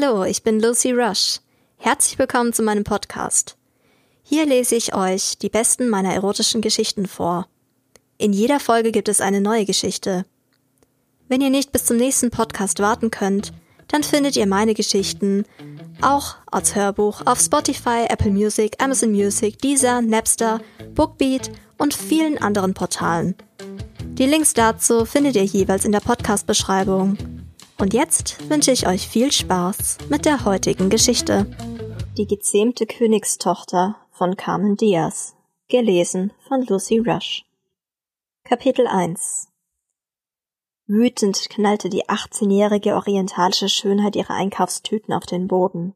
Hallo, ich bin Lucy Rush. Herzlich willkommen zu meinem Podcast. Hier lese ich euch die besten meiner erotischen Geschichten vor. In jeder Folge gibt es eine neue Geschichte. Wenn ihr nicht bis zum nächsten Podcast warten könnt, dann findet ihr meine Geschichten auch als Hörbuch auf Spotify, Apple Music, Amazon Music, Deezer, Napster, Bookbeat und vielen anderen Portalen. Die Links dazu findet ihr jeweils in der Podcast-Beschreibung. Und jetzt wünsche ich euch viel Spaß mit der heutigen Geschichte. Die gezähmte Königstochter von Carmen Diaz. Gelesen von Lucy Rush. Kapitel 1 Wütend knallte die 18-jährige orientalische Schönheit ihre Einkaufstüten auf den Boden.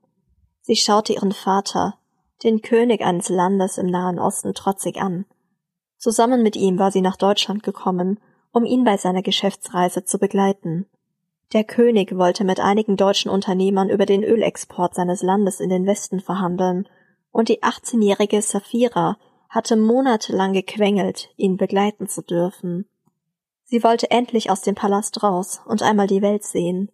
Sie schaute ihren Vater, den König eines Landes im Nahen Osten, trotzig an. Zusammen mit ihm war sie nach Deutschland gekommen, um ihn bei seiner Geschäftsreise zu begleiten. Der König wollte mit einigen deutschen Unternehmern über den Ölexport seines Landes in den Westen verhandeln, und die 18-jährige Safira hatte monatelang gequengelt, ihn begleiten zu dürfen. Sie wollte endlich aus dem Palast raus und einmal die Welt sehen.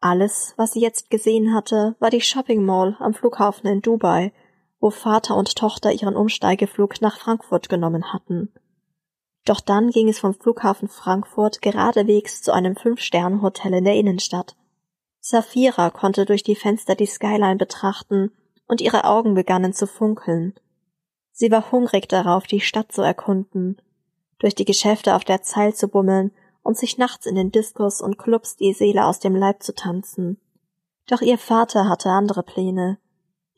Alles, was sie jetzt gesehen hatte, war die Shopping Mall am Flughafen in Dubai, wo Vater und Tochter ihren Umsteigeflug nach Frankfurt genommen hatten. Doch dann ging es vom Flughafen Frankfurt geradewegs zu einem Fünf-Sterne-Hotel in der Innenstadt. Safira konnte durch die Fenster die Skyline betrachten und ihre Augen begannen zu funkeln. Sie war hungrig darauf, die Stadt zu erkunden durch die Geschäfte auf der Zeil zu bummeln und sich nachts in den Diskos und Clubs die Seele aus dem Leib zu tanzen. Doch ihr Vater hatte andere Pläne.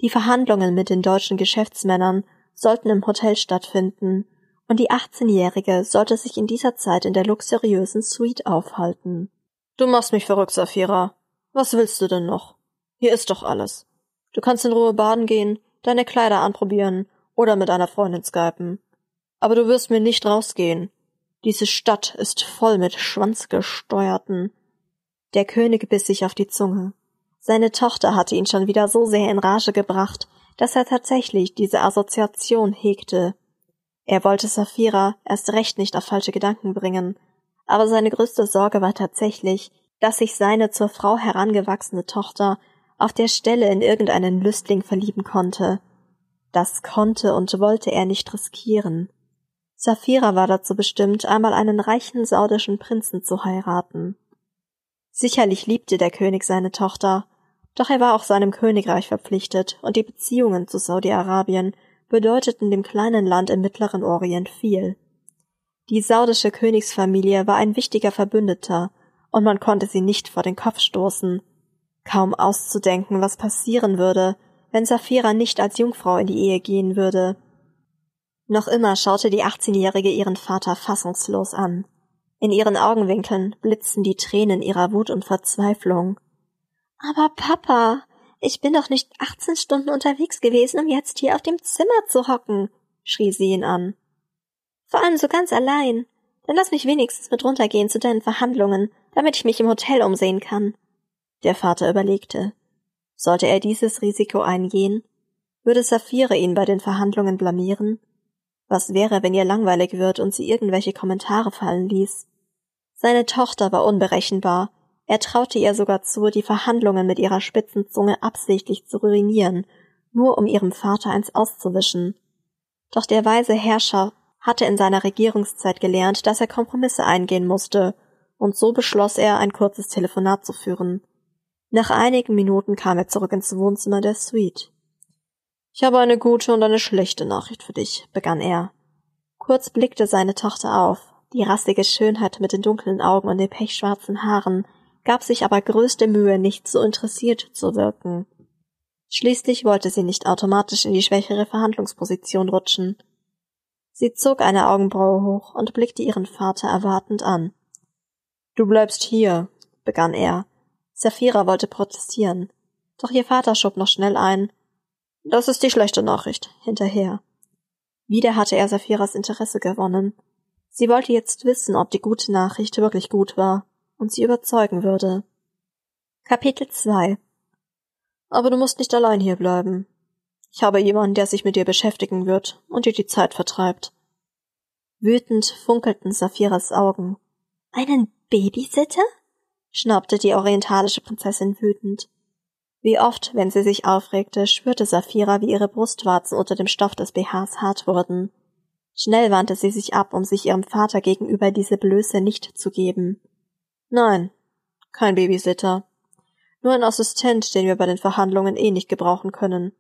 Die Verhandlungen mit den deutschen Geschäftsmännern sollten im Hotel stattfinden, und die 18-Jährige sollte sich in dieser Zeit in der luxuriösen Suite aufhalten. Du machst mich verrückt, Safira. Was willst du denn noch? Hier ist doch alles. Du kannst in Ruhe baden gehen, deine Kleider anprobieren oder mit einer Freundin skypen. Aber du wirst mir nicht rausgehen. Diese Stadt ist voll mit Schwanzgesteuerten. Der König biss sich auf die Zunge. Seine Tochter hatte ihn schon wieder so sehr in Rage gebracht, dass er tatsächlich diese Assoziation hegte. Er wollte Saphira erst recht nicht auf falsche Gedanken bringen, aber seine größte Sorge war tatsächlich, dass sich seine zur Frau herangewachsene Tochter auf der Stelle in irgendeinen Lüstling verlieben konnte. Das konnte und wollte er nicht riskieren. Saphira war dazu bestimmt, einmal einen reichen saudischen Prinzen zu heiraten. Sicherlich liebte der König seine Tochter, doch er war auch seinem Königreich verpflichtet, und die Beziehungen zu Saudi-Arabien bedeuteten dem kleinen Land im Mittleren Orient viel. Die saudische Königsfamilie war ein wichtiger Verbündeter, und man konnte sie nicht vor den Kopf stoßen. Kaum auszudenken, was passieren würde, wenn Saphira nicht als Jungfrau in die Ehe gehen würde. Noch immer schaute die 18-Jährige ihren Vater fassungslos an. In ihren Augenwinkeln blitzten die Tränen ihrer Wut und Verzweiflung. Aber Papa, ich bin doch nicht 18 Stunden unterwegs gewesen, um jetzt hier auf dem Zimmer zu hocken, schrie sie ihn an. Vor allem so ganz allein. Dann lass mich wenigstens mit runtergehen zu deinen Verhandlungen, damit ich mich im Hotel umsehen kann. Der Vater überlegte. Sollte er dieses Risiko eingehen? Würde Saphira ihn bei den Verhandlungen blamieren? Was wäre, wenn ihr langweilig wird und sie irgendwelche Kommentare fallen ließ? Seine Tochter war unberechenbar. Er traute ihr sogar zu, die Verhandlungen mit ihrer spitzen Zunge absichtlich zu ruinieren, nur um ihrem Vater eins auszuwischen. Doch der weise Herrscher hatte in seiner Regierungszeit gelernt, dass er Kompromisse eingehen musste, und so beschloss er, ein kurzes Telefonat zu führen. Nach einigen Minuten kam er zurück ins Wohnzimmer der Suite. Ich habe eine gute und eine schlechte Nachricht für dich, begann er. Kurz blickte seine Tochter auf. Die rassige Schönheit mit den dunklen Augen und den pechschwarzen Haaren gab sich aber größte Mühe, nicht so interessiert zu wirken. Schließlich wollte sie nicht automatisch in die schwächere Verhandlungsposition rutschen. Sie zog eine Augenbraue hoch und blickte ihren Vater erwartend an. Du bleibst hier, begann er. Saphira wollte protestieren, doch ihr Vater schob noch schnell ein. Das ist die schlechte Nachricht. Hinterher. Wieder hatte er Saphiras Interesse gewonnen. Sie wollte jetzt wissen, ob die gute Nachricht wirklich gut war und sie überzeugen würde. Kapitel 2 Aber du musst nicht allein hier bleiben. Ich habe jemanden, der sich mit dir beschäftigen wird und dir die Zeit vertreibt. Wütend funkelten Saphiras Augen. Einen Babysitter? schnaubte die orientalische Prinzessin wütend. Wie oft, wenn sie sich aufregte, spürte Saphira, wie ihre Brustwarzen unter dem Stoff des BHs hart wurden. Schnell wandte sie sich ab, um sich ihrem Vater gegenüber diese Blöße nicht zu geben. Nein, kein Babysitter. Nur ein Assistent, den wir bei den Verhandlungen eh nicht gebrauchen können.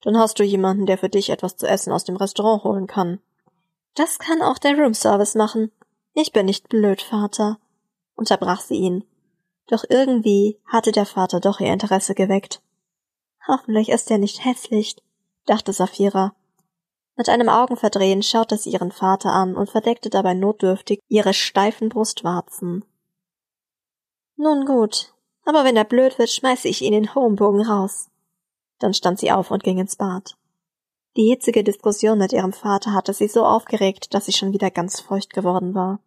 Dann hast du jemanden, der für dich etwas zu essen aus dem Restaurant holen kann. Das kann auch der Roomservice machen. Ich bin nicht blöd, Vater, unterbrach sie ihn. Doch irgendwie hatte der Vater doch ihr Interesse geweckt. Hoffentlich ist er nicht hässlich, dachte Saphira. Mit einem Augenverdrehen schaute sie ihren Vater an und verdeckte dabei notdürftig ihre steifen Brustwarzen. Nun gut, aber wenn er blöd wird, schmeiße ich ihn in Homebogen raus. Dann stand sie auf und ging ins Bad. Die hitzige Diskussion mit ihrem Vater hatte sie so aufgeregt, dass sie schon wieder ganz feucht geworden war.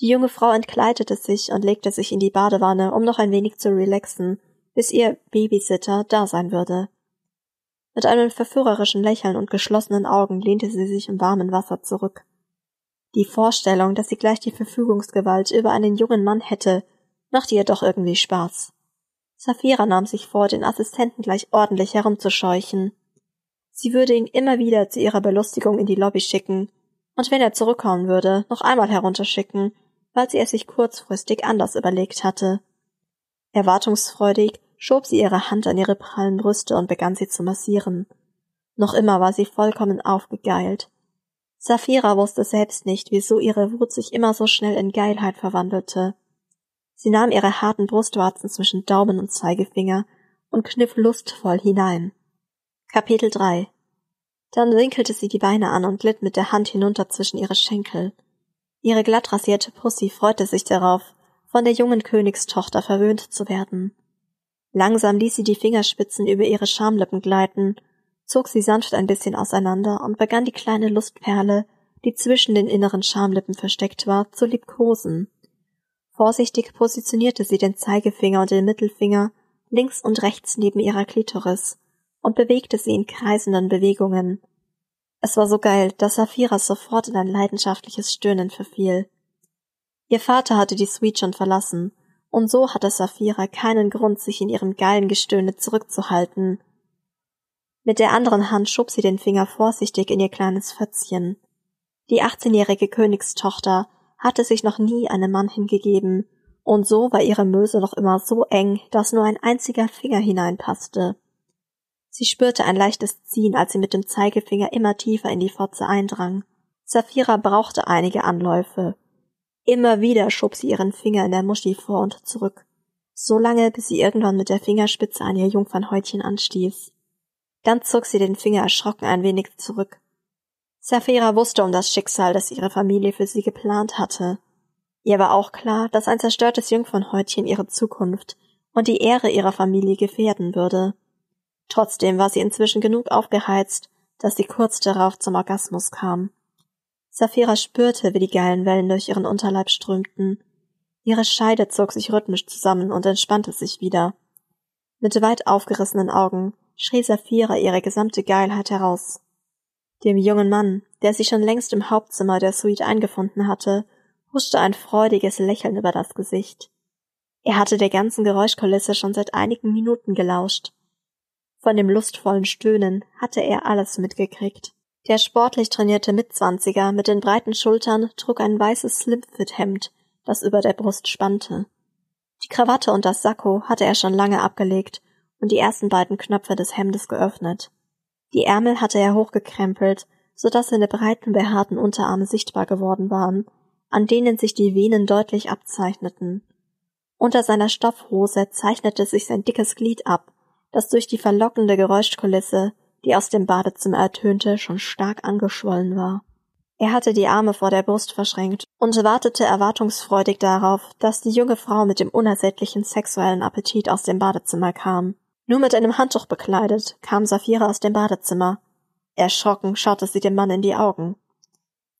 Die junge Frau entkleidete sich und legte sich in die Badewanne, um noch ein wenig zu relaxen, bis ihr Babysitter da sein würde. Mit einem verführerischen Lächeln und geschlossenen Augen lehnte sie sich im warmen Wasser zurück. Die Vorstellung, dass sie gleich die Verfügungsgewalt über einen jungen Mann hätte, machte ihr doch irgendwie Spaß. Saphira nahm sich vor, den Assistenten gleich ordentlich herumzuscheuchen. Sie würde ihn immer wieder zu ihrer Belustigung in die Lobby schicken, und wenn er zurückkommen würde, noch einmal herunterschicken, weil sie es sich kurzfristig anders überlegt hatte. Erwartungsfreudig schob sie ihre Hand an ihre prallen Brüste und begann sie zu massieren. Noch immer war sie vollkommen aufgegeilt. Saphira wusste selbst nicht, wieso ihre Wut sich immer so schnell in Geilheit verwandelte. Sie nahm ihre harten Brustwarzen zwischen Daumen und Zeigefinger und kniff lustvoll hinein. Kapitel 3 Dann winkelte sie die Beine an und glitt mit der Hand hinunter zwischen ihre Schenkel. Ihre glatt rasierte Pussy freute sich darauf, von der jungen Königstochter verwöhnt zu werden. Langsam ließ sie die Fingerspitzen über ihre Schamlippen gleiten, zog sie sanft ein bisschen auseinander und begann die kleine Lustperle, die zwischen den inneren Schamlippen versteckt war, zu liebkosen. Vorsichtig positionierte sie den Zeigefinger und den Mittelfinger links und rechts neben ihrer Klitoris und bewegte sie in kreisenden Bewegungen. Es war so geil, dass Saphira sofort in ein leidenschaftliches Stöhnen verfiel. Ihr Vater hatte die Suite schon verlassen, und so hatte Saphira keinen Grund, sich in ihrem geilen Gestöhne zurückzuhalten. Mit der anderen Hand schob sie den Finger vorsichtig in ihr kleines Fötzchen. Die achtzehnjährige Königstochter hatte sich noch nie einem Mann hingegeben, und so war ihre Möse noch immer so eng, dass nur ein einziger Finger hineinpasste. Sie spürte ein leichtes Ziehen, als sie mit dem Zeigefinger immer tiefer in die Fotze eindrang. Saphira brauchte einige Anläufe. Immer wieder schob sie ihren Finger in der Muschi vor und zurück, so lange, bis sie irgendwann mit der Fingerspitze an ihr Jungfernhäutchen anstieß. Dann zog sie den Finger erschrocken ein wenig zurück. Saphira wusste um das Schicksal, das ihre Familie für sie geplant hatte. Ihr war auch klar, dass ein zerstörtes Jungfernhäutchen ihre Zukunft und die Ehre ihrer Familie gefährden würde. Trotzdem war sie inzwischen genug aufgeheizt, dass sie kurz darauf zum Orgasmus kam. Saphira spürte, wie die geilen Wellen durch ihren Unterleib strömten. Ihre Scheide zog sich rhythmisch zusammen und entspannte sich wieder. Mit weit aufgerissenen Augen schrie Saphira ihre gesamte Geilheit heraus. Dem jungen Mann, der sich schon längst im Hauptzimmer der Suite eingefunden hatte, huschte ein freudiges Lächeln über das Gesicht. Er hatte der ganzen Geräuschkulisse schon seit einigen Minuten gelauscht. Von dem lustvollen Stöhnen hatte er alles mitgekriegt. Der sportlich trainierte Mitzwanziger mit den breiten Schultern trug ein weißes Slimfit-Hemd, das über der Brust spannte. Die Krawatte und das Sakko hatte er schon lange abgelegt und die ersten beiden Knöpfe des Hemdes geöffnet. Die Ärmel hatte er hochgekrempelt, so dass seine breiten, behaarten Unterarme sichtbar geworden waren, an denen sich die Venen deutlich abzeichneten. Unter seiner Stoffhose zeichnete sich sein dickes Glied ab, das durch die verlockende Geräuschkulisse, die aus dem Badezimmer ertönte, schon stark angeschwollen war. Er hatte die Arme vor der Brust verschränkt und wartete erwartungsfreudig darauf, dass die junge Frau mit dem unersättlichen sexuellen Appetit aus dem Badezimmer kam. Nur mit einem Handtuch bekleidet kam Saphira aus dem Badezimmer. Erschrocken schaute sie dem Mann in die Augen.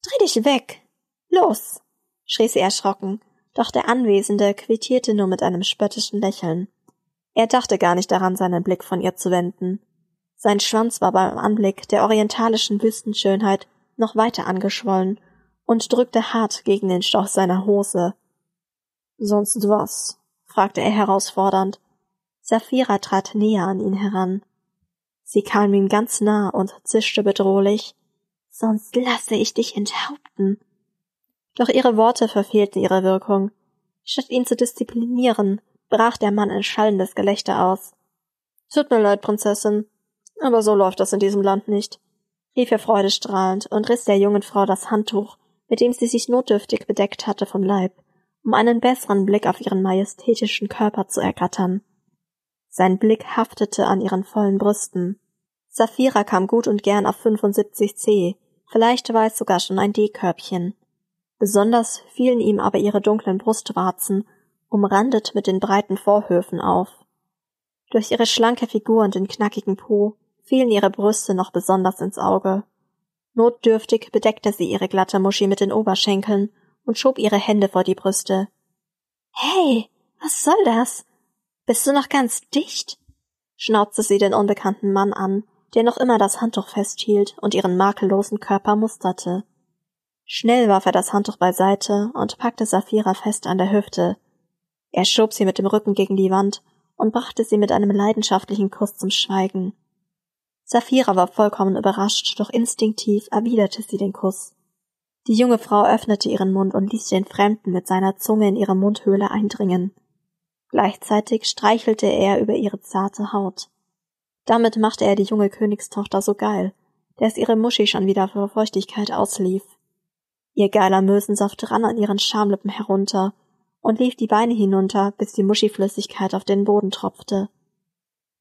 Dreh dich weg! Los! schrie sie erschrocken, doch der Anwesende quittierte nur mit einem spöttischen Lächeln. Er dachte gar nicht daran, seinen Blick von ihr zu wenden. Sein Schwanz war beim Anblick der orientalischen Wüstenschönheit noch weiter angeschwollen und drückte hart gegen den Stoff seiner Hose. Sonst was? fragte er herausfordernd. Saphira trat näher an ihn heran. Sie kam ihm ganz nah und zischte bedrohlich. Sonst lasse ich dich enthaupten. Doch ihre Worte verfehlten ihre Wirkung. Statt ihn zu disziplinieren, brach der Mann ein schallendes Gelächter aus. Tut mir leid, Prinzessin, aber so läuft das in diesem Land nicht, rief er freudestrahlend und riss der jungen Frau das Handtuch, mit dem sie sich notdürftig bedeckt hatte, vom Leib, um einen besseren Blick auf ihren majestätischen Körper zu ergattern. Sein Blick haftete an ihren vollen Brüsten. Saphira kam gut und gern auf 75 C, vielleicht war es sogar schon ein D-Körbchen. Besonders fielen ihm aber ihre dunklen Brustwarzen, umrandet mit den breiten Vorhöfen auf. Durch ihre schlanke Figur und den knackigen Po fielen ihre Brüste noch besonders ins Auge. Notdürftig bedeckte sie ihre glatte Muschi mit den Oberschenkeln und schob ihre Hände vor die Brüste. Hey, was soll das? Bist du noch ganz dicht? schnauzte sie den unbekannten Mann an, der noch immer das Handtuch festhielt und ihren makellosen Körper musterte. Schnell warf er das Handtuch beiseite und packte Saphira fest an der Hüfte. Er schob sie mit dem Rücken gegen die Wand und brachte sie mit einem leidenschaftlichen Kuss zum Schweigen. Saphira war vollkommen überrascht, doch instinktiv erwiderte sie den Kuss. Die junge Frau öffnete ihren Mund und ließ den Fremden mit seiner Zunge in ihre Mundhöhle eindringen. Gleichzeitig streichelte er über ihre zarte Haut. Damit machte er die junge Königstochter so geil, dass ihre Muschi schon wieder vor Feuchtigkeit auslief. Ihr geiler Mösensaft rann an ihren Schamlippen herunter und lief die Beine hinunter, bis die Muschiflüssigkeit auf den Boden tropfte.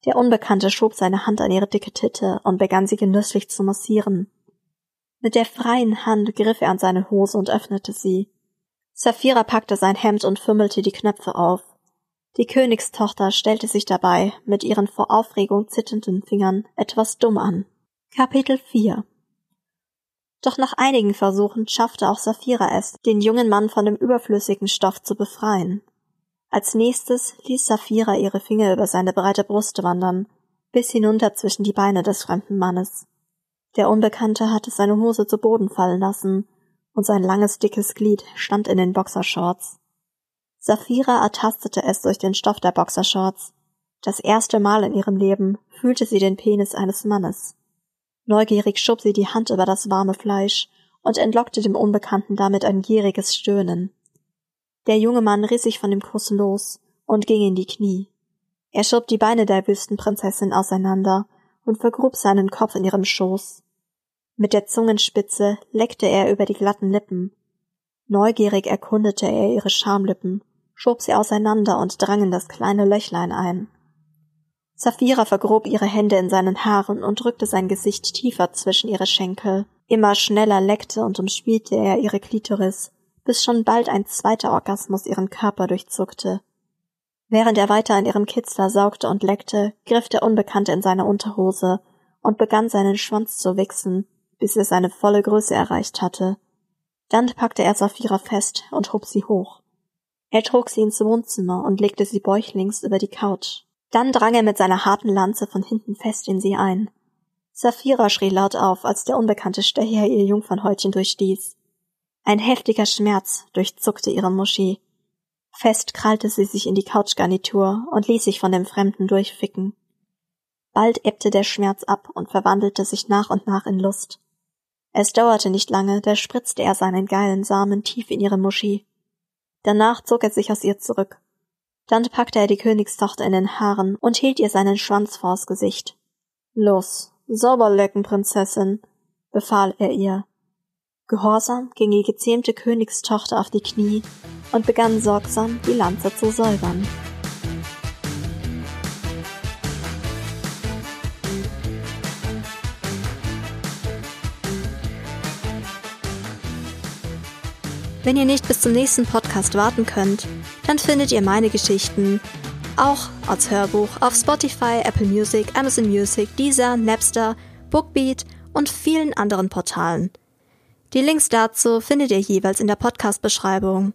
Der Unbekannte schob seine Hand an ihre dicke Titte und begann sie genüsslich zu massieren. Mit der freien Hand griff er an seine Hose und öffnete sie. Saphira packte sein Hemd und fümmelte die Knöpfe auf. Die Königstochter stellte sich dabei mit ihren vor Aufregung zitternden Fingern etwas dumm an. Kapitel 4 Doch nach einigen Versuchen schaffte auch Saphira es, den jungen Mann von dem überflüssigen Stoff zu befreien. Als nächstes ließ Saphira ihre Finger über seine breite Brust wandern, bis hinunter zwischen die Beine des fremden Mannes. Der Unbekannte hatte seine Hose zu Boden fallen lassen, und sein langes, dickes Glied stand in den Boxershorts. Saphira ertastete es durch den Stoff der Boxershorts. Das erste Mal in ihrem Leben fühlte sie den Penis eines Mannes. Neugierig schob sie die Hand über das warme Fleisch und entlockte dem Unbekannten damit ein gieriges Stöhnen. Der junge Mann riss sich von dem Kuss los und ging in die Knie. Er schob die Beine der Wüstenprinzessin auseinander und vergrub seinen Kopf in ihrem Schoß. Mit der Zungenspitze leckte er über die glatten Lippen. Neugierig erkundete er ihre Schamlippen schob sie auseinander und drang in das kleine Löchlein ein. Saphira vergrob ihre Hände in seinen Haaren und drückte sein Gesicht tiefer zwischen ihre Schenkel. Immer schneller leckte und umspielte er ihre Klitoris, bis schon bald ein zweiter Orgasmus ihren Körper durchzuckte. Während er weiter an ihrem Kitzler saugte und leckte, griff der Unbekannte in seine Unterhose und begann seinen Schwanz zu wichsen, bis er seine volle Größe erreicht hatte. Dann packte er Saphira fest und hob sie hoch. Er trug sie ins Wohnzimmer und legte sie bäuchlings über die Couch. Dann drang er mit seiner harten Lanze von hinten fest in sie ein. Saphira schrie laut auf, als der unbekannte Stecher ihr Jungfernhäutchen durchstieß. Ein heftiger Schmerz durchzuckte ihre Muschi. Fest krallte sie sich in die Couchgarnitur und ließ sich von dem Fremden durchficken. Bald ebbte der Schmerz ab und verwandelte sich nach und nach in Lust. Es dauerte nicht lange, da spritzte er seinen geilen Samen tief in ihre Muschi. Danach zog er sich aus ihr zurück. Dann packte er die Königstochter in den Haaren und hielt ihr seinen Schwanz vors Gesicht. Los, sauber lecken, Prinzessin, befahl er ihr. Gehorsam ging die gezähmte Königstochter auf die Knie und begann sorgsam, die Lanze zu säubern. Wenn ihr nicht bis zum nächsten Podcast warten könnt, dann findet ihr meine Geschichten auch als Hörbuch auf Spotify, Apple Music, Amazon Music, Deezer, Napster, Bookbeat und vielen anderen Portalen. Die Links dazu findet ihr jeweils in der Podcast-Beschreibung.